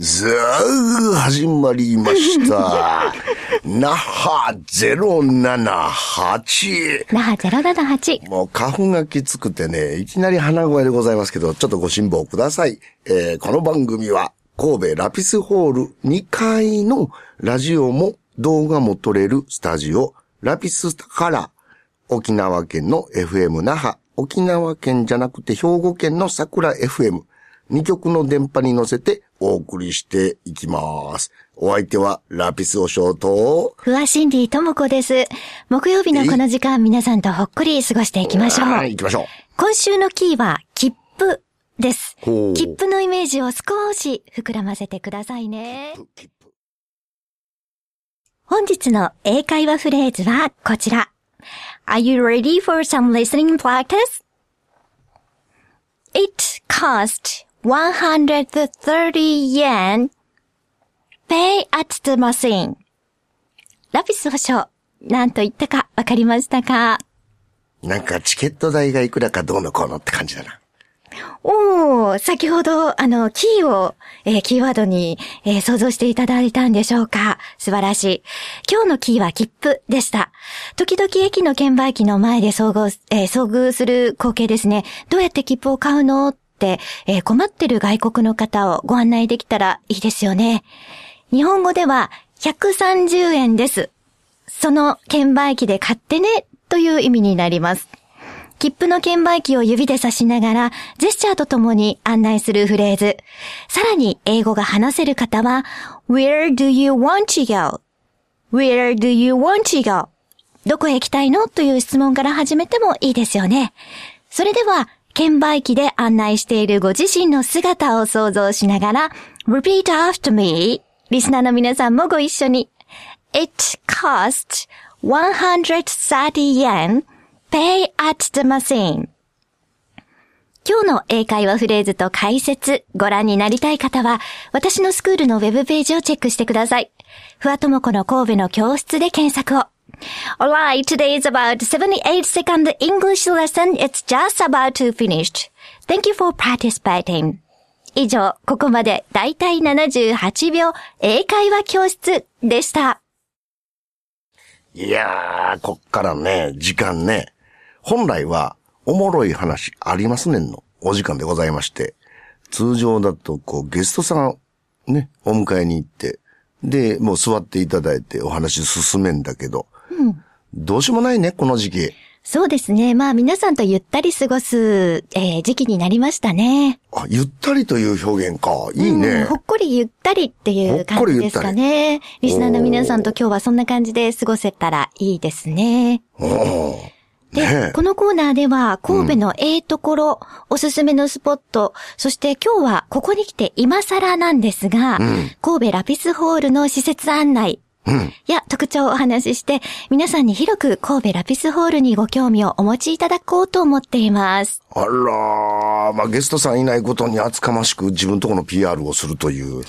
さあ、始まりました。那覇078。那覇078。もう花粉がきつくてね、いきなり鼻声でございますけど、ちょっとご辛抱ください。えーこの番組は、神戸ラピスホール2階のラジオも動画も撮れるスタジオ、ラピスから、沖縄県の FM 那覇、沖縄県じゃなくて兵庫県の桜 FM、2曲の電波に乗せてお送りしていきます。お相手はラピスおショート、ふわシンディともこです。木曜日のこの時間、皆さんとほっこり過ごしていきましょう。はい、行きましょう。今週のキーは、切符です。切符のイメージを少し膨らませてくださいね。本日の英会話フレーズはこちら。Are you ready for some listening practice? It cost 130 yen. Pay at the machine. ラピス保証。何と言ったかわかりましたか？なんかチケット代がいくらかどうのこうのって感じだな。おー、先ほど、あの、キーを、えーキーワードに、えー想像していただいたんでしょうか？素晴らしい。今日のキーは切符でした。時々駅の券売機の前で遭遇、えー遭遇する光景ですね。どうやって切符を買うの？えー困ってる外国の方をご案内できたらいいですよね。日本語では、130円です。その券売機で買ってね、という意味になります。切符の券売機を指で指しながら、ジェスチャーとともに案内するフレーズ。さらに、英語が話せる方は、Where do you want to go?Where do you want to go? どこへ行きたいのという質問から始めてもいいですよね。それでは、券売機で案内しているご自身の姿を想像しながら、Repeat after me. リスナーの皆さんもご一緒に。It cost 130 yen. Pay at the machine. 今日の英会話フレーズと解説ご覧になりたい方は、私のスクールのウェブページをチェックしてください。ふわともこの神戸の教室で検索を。Alright, today is about 78 second English lesson. It's just about to finish. Thank you for participating. 以上、ここまでだいたい78秒英会話教室でした。いやー、こっからね、時間ね。本来は、おもろい話ありますねんの、お時間でございまして。通常だと、こう、ゲストさん、ね、お迎えに行って、で、もう座っていただいてお話進めんだけど、どうしようもないね、この時期。そうですね。まあ皆さんとゆったり過ごす、えー時期になりましたね。あ、ゆったりという表現か。いいうんねほ。っこりゆったりっていう感じですかね。リスナーの皆さんと今日はそんな感じで過ごせたらいいですね。うんで、ねえこのコーナーでは神戸のええところ、おすすめのスポット、そして今日はここに来て今更なんですが、神戸ラピスホールの施設案内、うん。や特徴をお話しして、皆さんに広く神戸ラピスホールにご興味をお持ちいただこうと思っています。あらー、まあ、ゲストさんいないことに厚かましく自分とこの PR をするという。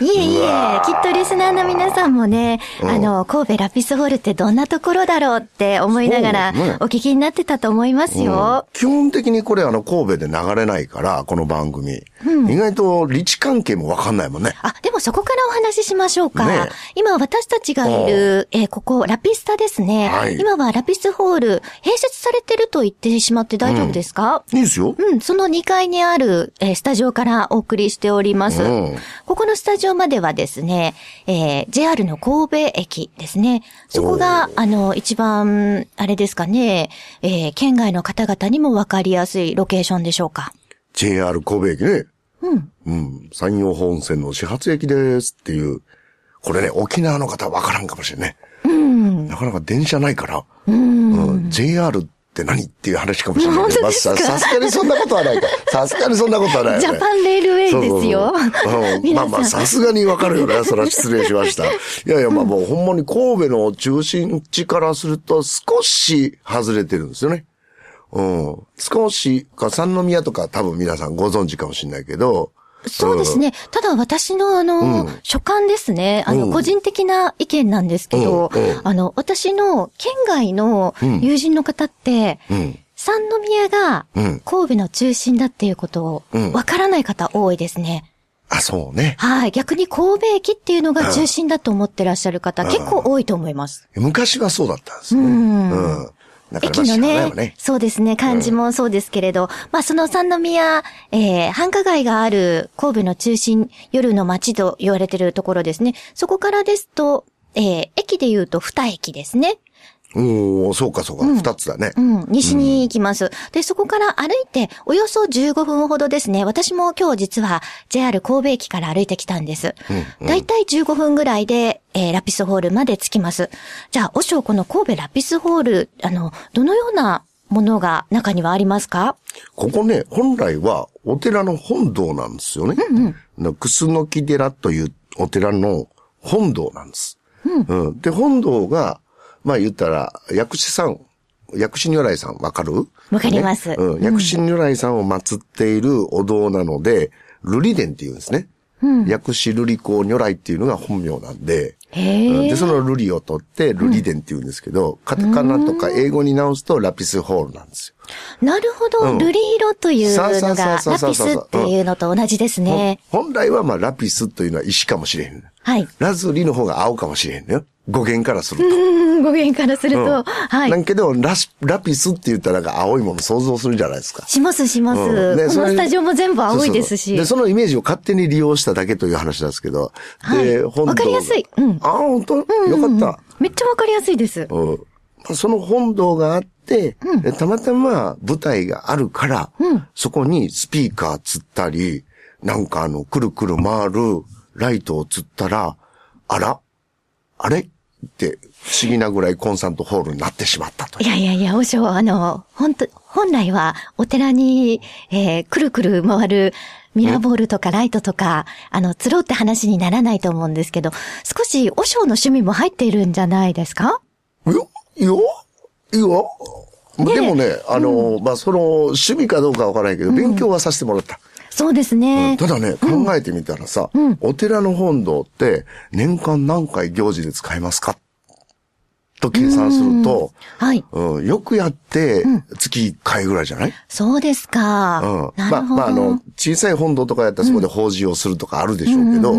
いえいうえきっとリスナーの皆さんもね、あの、神戸ラピスホールってどんなところだろうって思いながらお聞きになってたと思いますよ。基本的にこれあの神戸で流れないから、この番組。意外と立地関係もわかんないもんね。あ、でもそこからお話ししましょうか。ねえ今私たちがいる、えーここ、ラピスタですね。はい今はラピスホール、併設されてると言ってしまって大丈夫ですか、いいですよ。うん、その2階にある、えースタジオからお送りしております。うんここのスタジオまではですね、えー JR の神戸駅ですね。そこが、あの、一番、あれですかね、えー県外の方々にもわかりやすいロケーションでしょうか。JR 神戸駅ね。うん。うん。山陽本線の始発駅ですっていう。これね、沖縄の方はわからんかもしれんね。うん。なかなか電車ないから。うん。うん JR って何っていう話かもしれないけど。まあささすがにそんなことはないか。さすがにそんなことはないよね。ジャパンレールウェイですよそうんまあまあ、さすがにわかるよね。それは失礼しました。いやいや、まあもうほんまに神戸の中心地からすると少し外れてるんですよね。うん。少し、か三宮とか多分皆さんご存知かもしれないけど、そうですね。ただ私のあの、所感ですね。あの、うん個人的な意見なんですけど、あの、私の県外の友人の方って、うん。三宮がうん神戸の中心だっていうことをうんわからない方多いですね。あ、そうね。はい。逆に神戸駅っていうのが中心だと思ってらっしゃる方、結構多いと思います。昔はそうだったんですよね。うん駅のね。そうですね、漢字もそうですけれど、まあその三宮、えー、繁華街がある神戸の中心、夜の街と言われてるところですね。そこからですと、えー、駅で言うと二駅ですね。おおそうかそうか。二、つだね。うん、西に行きます。で、そこから歩いて、およそ15分ほどですね。私も今日実は JR 神戸駅から歩いてきたんです。だいたい15分ぐらいで、えーラピスホールまで着きます。じゃあ、おしょうこの神戸ラピスホール、あの、どのようなものが中にはありますか？ここね、本来はお寺の本堂なんですよね。うんうん。楠木寺というお寺の本堂なんです。うん。で、本堂が、まあ言ったら、薬師さん、薬師如来さんわかる？わかりますねうん。薬師如来さんを祀っているお堂なので、瑠璃殿って言うんですね。薬師瑠璃光如来っていうのが本名なんで。うんで、その瑠璃を取って、瑠璃殿って言うんですけど、カタカナとか英語に直すとラピスホールなんですよ。なるほど、うん瑠璃色というのが、ラピスっていうのと同じですね。本来はまあラピスというのは石かもしれへん。はい。ラズリの方が青かもしれへんのよ。語源からすると。うん、語源からすると、うんはいなん。けどラス、ラピスって言ったらなんか青いもの想像するじゃないですか。しますします。うんねそれこのスタジオも全部青いですし。で、そのイメージを勝手に利用しただけという話なんですけど。はいで、本堂わかりやすいうんああ、本当、よかった。めっちゃわかりやすいです。うんまあその本堂があって、でたまたま舞台があるから、そこにスピーカーつったり、なんかあの、くるくる回るライトをつったら、あらあれ？って不思議なぐらいコンサートホールになってしまったという。いやいやいや、おしあの、本当本来はお寺に、えー、くるくる回るミラーボールとかライトとか、あの、つろうって話にならないと思うんですけど、少しおしょうの趣味も入っているんじゃないですか？いや、いや。でもね、あの、まあ、その、趣味かどうかわからないけど、勉強はさせてもらった。そうですね。ただね、考えてみたらさ、お寺の本堂って年間何回行事で使えますかと計算すると、はい。うん、よくやって月1回ぐらいじゃない、そうですか。うん。なるほど。まあ、まあ、あの、小さい本堂とかやったらそこで法事をするとかあるでしょうけど、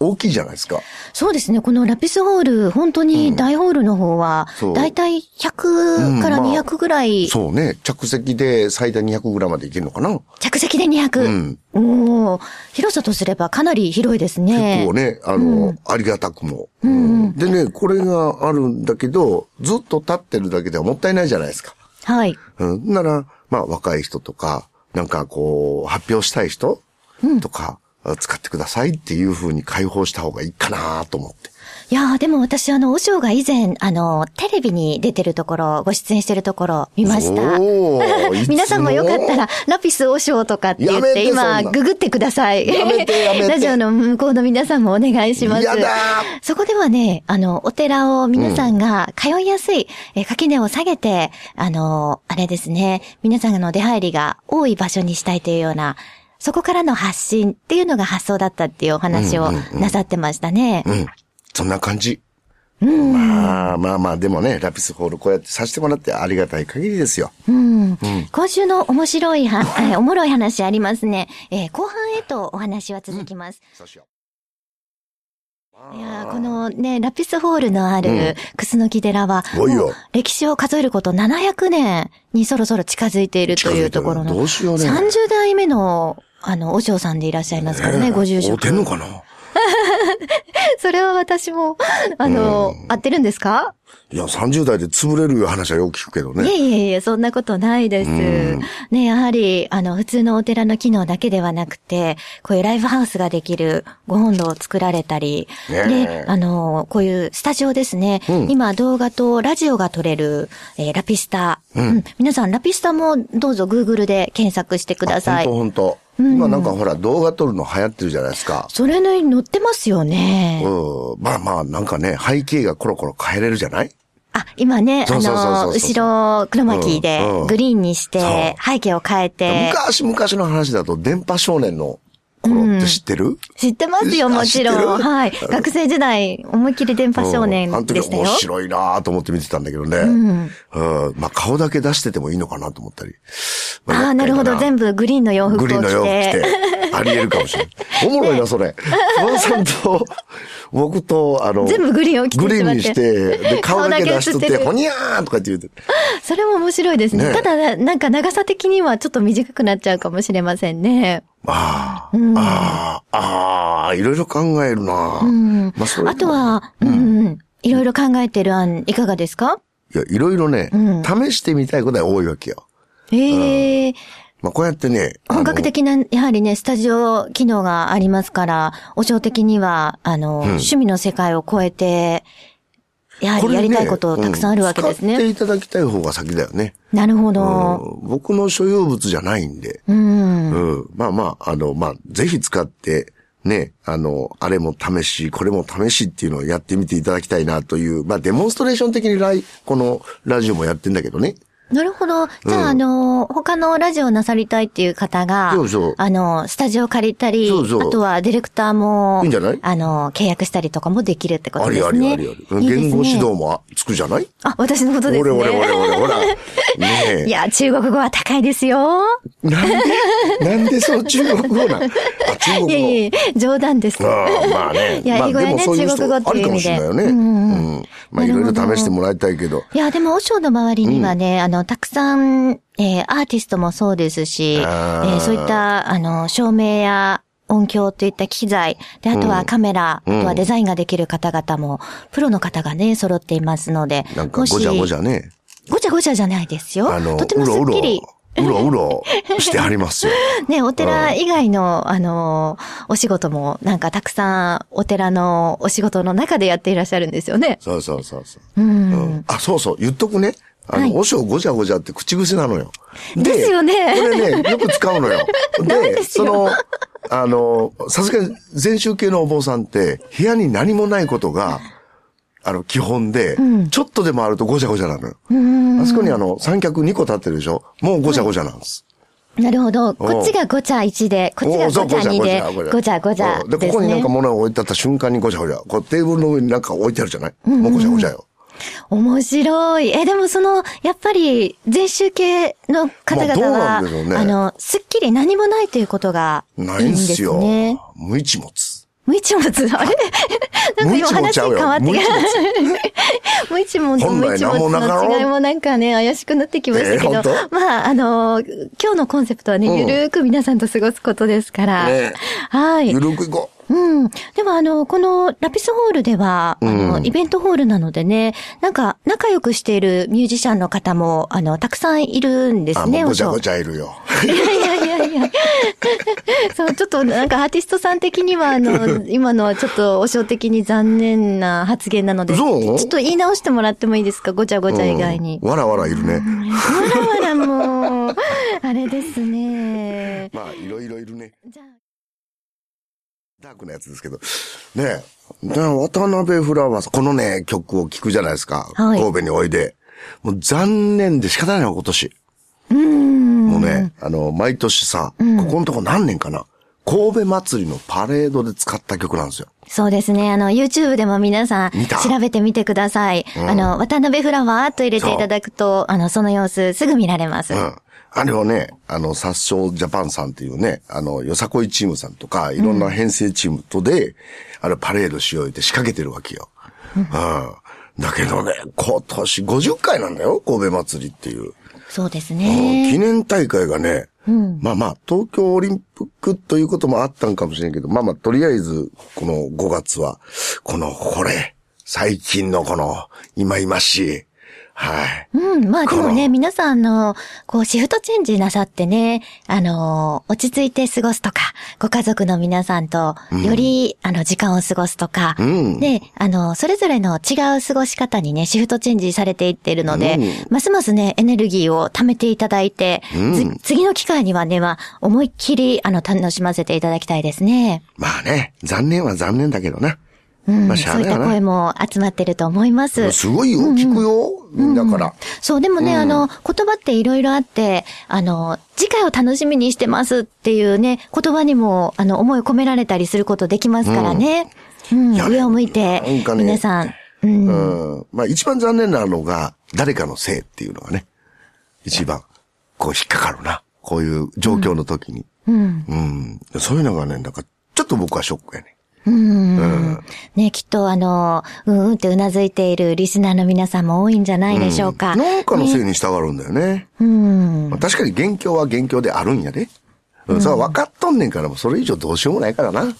大きいじゃないですか。そうですね。このラピスホール、本当に大ホールの方はだいたい100からうんまあ200ぐらい、そうね。着席で最大200ぐらいまでいけるのかな？着席で200。おー広さとすればかなり広いですね。結構ね、あの、ありがたくも、うんでね、これがあるんだけど、ずっと立ってるだけではもったいないじゃないですか。はい。うん。なら、まあ、若い人とか、なんかこう、発表したい人とか、使ってくださいっていう風に開放した方がいいかなと思って。いやーでも私あの、お嬢が以前、あの、テレビに出てるところ、ご出演してるところ見ました。皆さんもよかったら、ラピスお嬢とかって言って、今、なググってください。ラジオの向こうの皆さんもお願いします。そこではね、あの、お寺を皆さんが通いやすい、えー垣根を下げて、あの、あれですね、皆さんの出入りが多い場所にしたいというような、そこからの発信っていうのが発想だったっていうお話をなさってましたね。うん。そんな感じ。まあまあまあ、でもね、ラピスホールこうやってさせてもらってありがたい限りですよ。うん。今週の面白いは、えーおもろい話ありますね。えー後半へとお話は続きます。そうしよいやーこのね、ラピスホールのある楠木寺は、歴史を数えること700年にそろそろ近づいているというところの、近づいてるどうしようね30代目の、あの、お嬢さんでいらっしゃいますからね、ご住職てん。のかな？それは私も、あの、合ってるんですか？いや、30代で潰れるいう話はよく聞くけどいね。えいえいえ、そんなことないです。ね、やはり、あの、普通のお寺の機能だけではなくて、こういうライブハウスができるご本堂を作られたり、で、あの、こういうスタジオですね。今、動画とラジオが撮れる、えーラピスタ、うん。皆さん、ラピスタもどうぞ Google で検索してください。本当本当今なんかほら動画撮るの流行ってるじゃないですか。それに載ってますよね。うん。まあまあ、なんかね、背景がコロコロ変えれるじゃない？あ、今ね、あの、後ろ、黒巻でうんうんグリーンにして、背景を変えて、昔々の話だと、電波少年の頃って知ってる、知ってますよ、あもちろん。はい。学生時代、思いっきり電波少年うんあの時でしたよ面。白いなと思って見てたんだけどね。うん。まあ顔だけ出しててもいいのかなと思ったり。まああ、なるほど。全部部グリーンの洋服を着て。グリーンの洋服着て。あり得るかもしれない。おもろいな、それ。熊さんと、僕と、あの、全部グリーンを着てグリーンにして、で、顔だけ出しとって、ほにゃーとかって言うて。それも面白いですね。ねただ、なんか長さ的にはちょっと短くなっちゃうかもしれませんね。ああ、ああ、ああ、いろいろ考えるな。うん。まあ、それあと、は、うん、うん。いろいろ考えてる案、いかがですか？いや、いろいろね、うん試してみたいことは多いわけよ。ええまあ、こうやってね、本格的な、やはりね、スタジオ機能がありますから、お嬢的には、あの、趣味の世界を超えて、やはりやりたいことたくさんあるわけですうん使ってね。いただきたい方が先だよね。なるほうど。ん僕の所有物じゃないんで。うん。うん。まあまあ、あの、まあ、ぜひ使って、ね、あの、あれも試し、これも試しっていうのをやってみていただきたいなという、まあ、デモンストレーション的にライ、このラジオもやってんだけどね。なるほど。じゃあ、うんあの、他のラジオをなさりたいっていう方が、そうそうあの、スタジオ借りたり、そうそうあとはディレクターも、いいんじゃない？あの、契約したりとかもできるってことありですね。ありありあり。いいですね言語指導もつくじゃない？あ、私のことですね。俺俺俺俺ほら。ねえ。いや、中国語は高いですよ。なんで、なんでそう中国語なん？あ、中国語。いやいや冗談です。ああまあね。いやまあ英語やね中国語っていう意味でありかもしれないよね。うんうんうん。まあいろいろ試してもらいたいけど。いや、でも、和尚の周りにはね、あの、たくさん、えーアーティストもそうですし、えあーーそういった、あの、照明や音響といった機材、で、あとはカメラ、うんあとはデザインができる方々も、プロの方がね、揃っていますので、なんかごちゃごちゃ。ゃね。ごちゃごちゃじゃないですよ。あの、とてもうろうろ、すっきり。うろうろ してはりますよ。ね、お寺以外の、あの、お仕事も、なんかたくさん、お寺のお仕事の中でやっていらっしゃるんですよね。そうそうそうそう。うん。うんあ、そうそう、言っとくね。あの、はいおしょうごちゃごちゃって口癖なのよ。ですよねこれね、よく使うのよ。ですよその、あの、さすがに禅宗系のお坊さんって、部屋に何もないことが、あの、基本で、んちょっとでもあるとごちゃごちゃなのよ。うん。あそこにあの、三脚2個立ってるでしょもうごちゃごちゃなんです。なるほど。こっちがごちゃ1で、こっちがごちゃ2で、ごちゃごちゃうんで、ここになんかね。物を置いてあった瞬間にごちゃごちゃ。こうテーブルの上になんか置いてあるじゃない？もうごちゃごちゃよ。面白い。え、でもその、やっぱり、禅宗系の方々は、んでしょうね。あの、すっきり何もないということがいいんないんですすよ。ね。無一物。無一物、あれ？なんか今話変わって無一物。ちゃ無一物と無一物の違いもなんかね、怪しくなってきましたけど、えー本まあ、あの、今日のコンセプトはね、うん。ゆるーく皆さんと過ごすことですから、ね。はい。ゆるくいこうん。でもあの、このラピスホールでは、あの、うんイベントホールなのでね、なんか仲良くしているミュージシャンの方も、あの、たくさんいるんですね、ごちゃごちゃいるよ。いやいやいやいや。そう、ちょっとなんかアーティストさん的には、あの、今のはちょっとお正的に残念な発言なので、ちょっと言い直してもらってもいいですか？ごちゃごちゃ以外に。うんわらわらいるね。わらわらもう、あれですね。まあ、いろいろいるね。じゃあダークなやつですけど。ね渡辺フラワーさん、このね、曲を聴くじゃないですか。はい神戸においで。もう残念で仕方ないの、今年。うーん。もうね、あの、毎年さ、ここのとこ何年かな。神戸祭りのパレードで使った曲なんですよ。そうですね。あの、YouTube でも皆さん調べてみてください。うんあの、渡辺フラワーと入れていただくと、あの、その様子すぐ見られます。うん。あれをね、あの、殺傷ジャパンさんっていうね、あの、よさこいチームさんとか、いろんな編成チームとで、あれパレードしようって仕掛けてるわけよ。うん。だけどね、今年50回なんだよ、神戸祭りっていう。そうですうんね。記念大会がね、うん。まあまあ、東京オリンピックということもあったんかもしれんけど、まあまあ、とりあえず、この5月は、この、これ、最近のこの、今々しい、はい。うん。まあでもこね、皆さん、あの、こう、シフトチェンジなさってね、あの、落ち着いて過ごすとか、ご家族の皆さんと、より、あの、時間を過ごすとか、うんで、あの、それぞれの違う過ごし方にね、シフトチェンジされていっているので、うんますますね、エネルギーを貯めていただいて、次の機会にはね、は、思いっきり、あの、楽しませていただきたいですね。まあね、残念は残念だけどな。うん、まあそういった声も集まってると思います。すごいよ、聞くよ、みんなから。そう、でもね、うんあの、言葉っていろいろあって、あの、次回を楽しみにしてますっていうね、言葉にも、あの、思いを込められたりすることできますからね。うん、上を向いてね皆さん、うん、うん。まあ一番残念なのが、誰かのせいっていうのがね、一番、こう引っかかるな。こういう状況の時に。うん。うん。そういうのがね、なんか、ちょっと僕はショックやね。うん。ね、きっとあの、うんうんってうなずいているリスナーの皆さんも多いんじゃないでしょうか。なんかのせいに従うんだよね。うん。まあ確かに元凶は元凶であるんやで。うん、それは分かっとんねんから、もうそれ以上どうしようもないからな。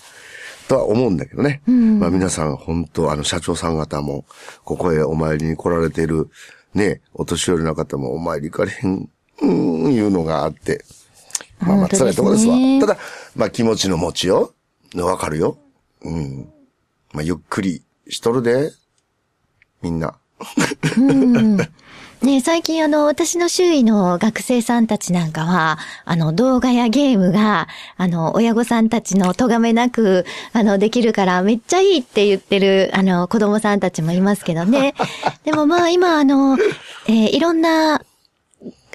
とは思うんだけどね。まあ皆さん、本当あの社長さん方も、ここへお参りに来られている、ね、お年寄りの方もお参り行かれへん、うーん、いうのがあって。まあまあ辛いところですわ。ただ、まあ気持ちの持ちよ。わかるよ。うん。まあゆっくりしとるで。みんな。ね最近あの、私の周囲の学生さんたちなんかは、あの、動画やゲームが、あの、親御さんたちの咎めなく、あの、できるからめっちゃいいって言ってる、あの、子供さんたちもいますけどね。でもまあ今あの、えーいろんな、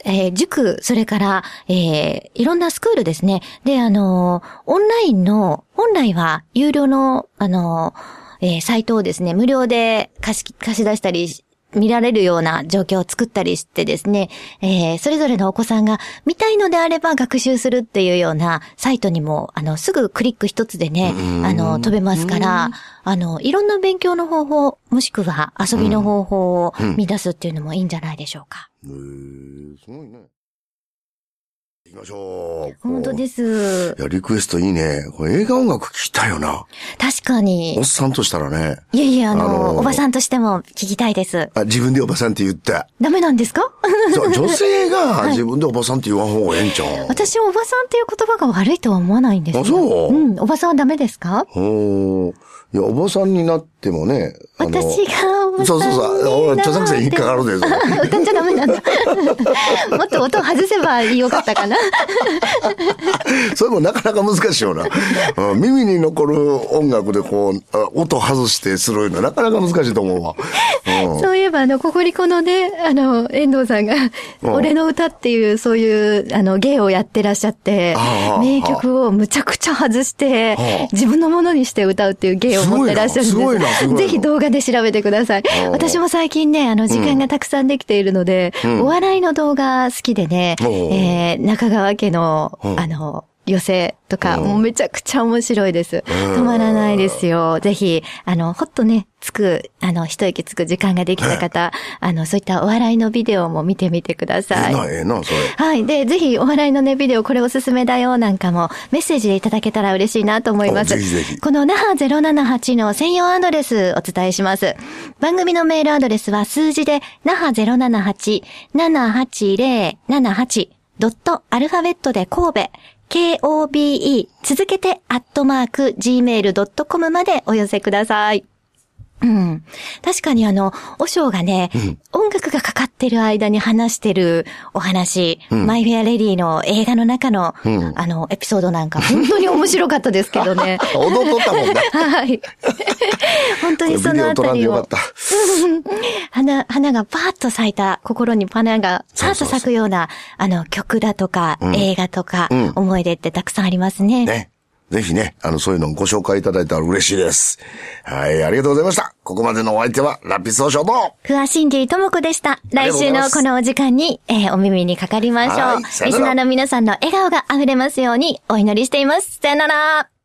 えー塾、それから、えーいろんなスクールですね。で、あの、オンラインの、本来は有料の、あの、えーサイトをですね、無料で貸し、貸し出したり、見られるような状況を作ったりしてですね、えーそれぞれのお子さんが見たいのであれば学習するっていうようなサイトにも、あの、すぐクリック一つでね、あの、飛べますから、あの、いろんな勉強の方法、もしくは遊びの方法を見出すっていうのもいいんじゃないでしょうか。へえ、すごいね。ましょう。本当ですい。や、リクエストいいね。これ映画音楽聞きたいよな。確かにおっ。さんとしたらね。いえいえ、あの、あのーおばさんとしても聞きたいです。あ自分でおばさんって言って。ダメなんですか？女性が自分でおばさんって言わん方がええんちゃう、私、おばさんっていう言葉が悪いとは思わないんですよ。あそう？うん、おばさんはダメですか？ほーいや、おばさんになってもね。あの私がおばさんにそうそうそう。俺、著作権引っかかるで、そ れ歌っちゃダメなんだ。もっと音を外せばよかったかな。それもなかなか難しいよな。うん耳に残る音楽でこう、あ音外してするのなかなか難しいと思うわ。うんそういえば、あの、ココリコのね、あの、遠藤さんが、うん。俺の歌っていう、そういう、あの、芸をやってらっしゃって名曲をむちゃくちゃ外して自分のものにして歌うっていう芸を持ってらっしゃるんです。ぜひ動画で調べてください。私も最近ね、あの、時間がたくさんできているので、ん。お笑いの動画好きでね、えー中川家の、うん。あの、寄せとか、うんもうめちゃくちゃ面白いです。止まらないですよ。ぜひ、あの、ほっとね、つく、あの、一息つく時間ができた方、あの、そういったお笑いのビデオも見てみてくだえさい。えな、ええな、それ。はい。で、ぜひ、お笑いのね、ビデオ、これおすすめだよ、なんかも、メッセージでいただけたら嬉しいなと思います。おぜひぜひこの、那覇078の専用アドレス、お伝えします。番組のメールアドレスは、数字で、那覇078、78078、ドット、アルファベットで神戸、KOBE、続けて、アットマーク、gmail.com までお寄せください。うん。確かにあの、お尚がね、音楽がかかってる間に話してるお話、マイフェアレディの映画の中の、んあの、エピソードなんか、本当に面白かったですけどね。踊っとったもんね。はい。本当にそのあたりを。花、花がパーッと咲いた、心に花がパーッと咲くような、あの、曲だとか、映画とか、うん思い出ってたくさんありますね。ね。ぜひね、あの、そういうのをご紹介いただいたら嬉しいです。はい、ありがとうございました。ここまでのお相手は、ラピス総称と、ふわしんじいともこでした。来週のこのお時間に、えーお耳にかかりましょう。リスナーの皆さんの笑顔が溢れますようにお祈りしています。さよなら。